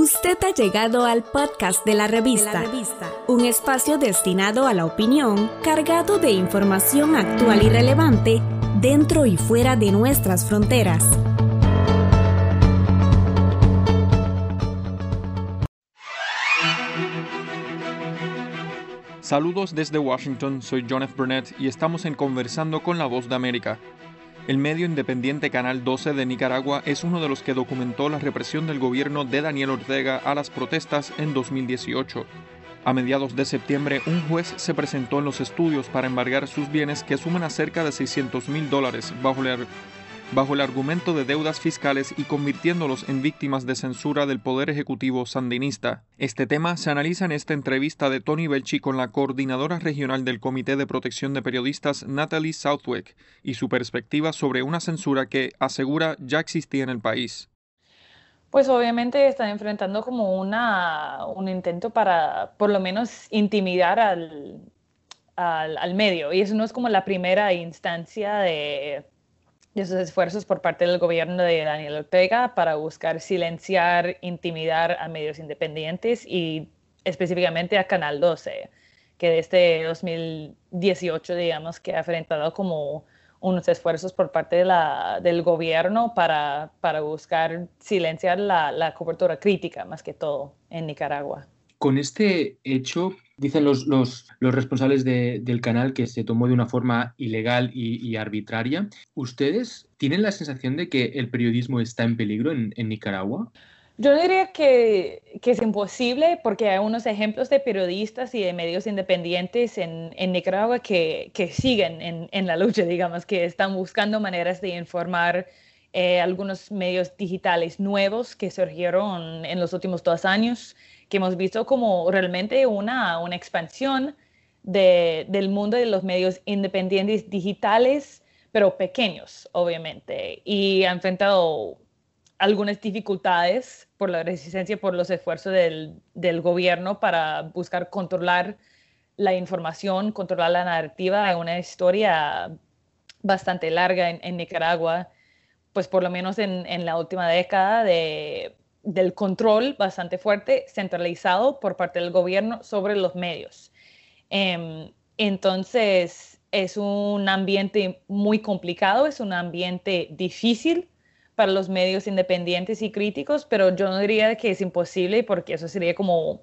Usted ha llegado al podcast de la, revista, un espacio destinado a la opinión, cargado de información actual y relevante dentro y fuera de nuestras fronteras. Saludos desde Washington, soy John F. Burnett y estamos en Conversando con la Voz de América. El medio independiente Canal 12 de Nicaragua es uno de los que documentó la represión del gobierno de Daniel Ortega a las protestas en 2018. A mediados de septiembre, un juez se presentó en los estudios para embargar sus bienes que suman a cerca de 600 mil dólares bajo la bajo el argumento de deudas fiscales y convirtiéndolos en víctimas de censura del Poder Ejecutivo sandinista. Este tema se analiza en esta entrevista de Tony Belchi con la coordinadora regional del Comité de Protección de Periodistas Natalie Southwick y su perspectiva sobre una censura que, asegura, ya existía en el país. Pues obviamente están enfrentando como una, un intento para por lo menos intimidar al, al, al medio y eso no es como la primera instancia de de esfuerzos por parte del gobierno de Daniel Ortega para buscar silenciar, intimidar a medios independientes y específicamente a Canal 12, que desde 2018, digamos, que ha enfrentado como unos esfuerzos por parte del gobierno para, para buscar silenciar la, la cobertura crítica, más que todo, en Nicaragua. Con este hecho, Dicen los, los, los responsables del canal que se tomó de una forma ilegal y, arbitraria. ¿Ustedes tienen la sensación de que el periodismo está en peligro en, Nicaragua? Yo diría que, que, es imposible porque hay unos ejemplos de periodistas y de medios independientes en, en Nicaragua que, que siguen en, en, la lucha, digamos, que están buscando maneras de informar eh, algunos medios digitales nuevos que surgieron en los últimos dos años que hemos visto como realmente una, una expansión de, del mundo de los medios independientes digitales, pero pequeños, obviamente, y han enfrentado algunas dificultades por la resistencia, por los esfuerzos del, del gobierno para buscar controlar la información, controlar la narrativa de una historia bastante larga en, en Nicaragua, pues por lo menos en, en, la última década de del control bastante fuerte, centralizado por parte del gobierno sobre los medios. Em, entonces, es un ambiente muy complicado, es un ambiente difícil para los medios independientes y críticos, pero yo no diría que es imposible porque eso sería como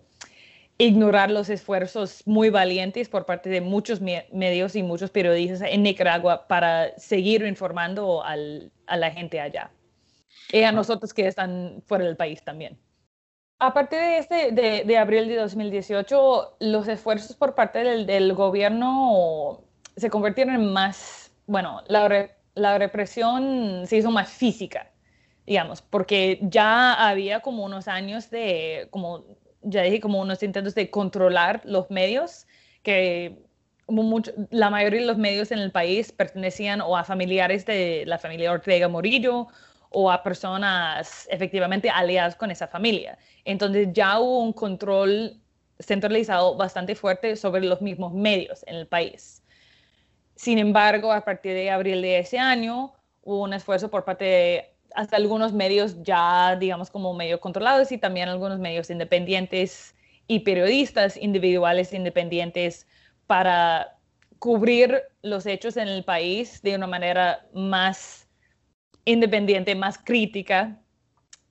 ignorar los esfuerzos muy valientes por parte de muchos medios y muchos periodistas en Nicaragua para seguir informando a la gente allá y a nosotros que están fuera del país también. Aparte de este, de, abril de 2018, los esfuerzos por parte del, del gobierno se convirtieron en más, bueno, la, la represión se hizo más física, digamos, porque ya había como unos años de, como ya dije, como unos intentos de controlar los medios, que mucho, la mayoría de los medios en el país pertenecían o a familiares de la familia Ortega Morillo o a personas efectivamente aliadas con esa familia. Entonces ya hubo un control centralizado bastante fuerte sobre los mismos medios en el país. Sin embargo, a partir de abril de ese año, hubo un esfuerzo por parte de hasta algunos medios ya, digamos, como medio controlados y también algunos medios independientes y periodistas individuales independientes para cubrir los hechos en el país de una manera más independiente, más crítica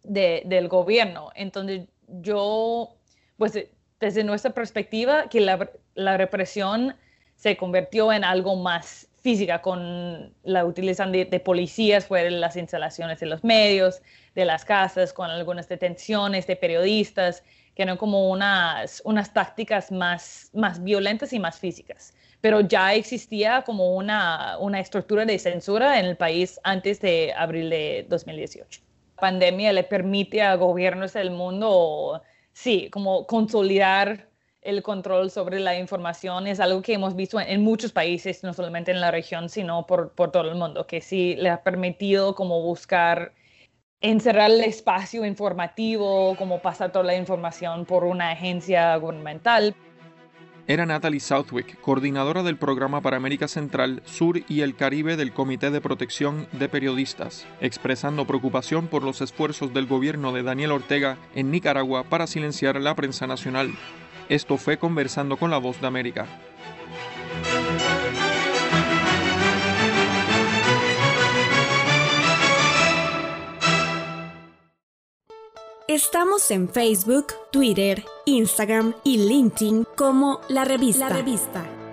del gobierno. Entonces, yo, pues desde nuestra perspectiva, que la, la, represión se convirtió en algo más física con la utilización de, policías fuera de las instalaciones de los medios, de las casas, con algunas detenciones de periodistas, que eran como unas, unas tácticas más, más violentas y más físicas pero ya existía como una, una estructura de censura en el país antes de abril de 2018. La pandemia le permite a gobiernos del mundo, sí, como consolidar el control sobre la información es algo que hemos visto en, muchos países, no solamente en la región, sino por, por, todo el mundo, que sí le ha permitido como buscar encerrar el espacio informativo, como pasar toda la información por una agencia gubernamental. era Natalie Southwick, coordinadora del programa para América Central, Sur y el Caribe del Comité de Protección de Periodistas, expresando preocupación por los esfuerzos del gobierno de Daniel Ortega en Nicaragua para silenciar la prensa nacional. Esto fue conversando con la voz de América. Estamos en Facebook, Twitter, Instagram y LinkedIn como La Revista. La Revista.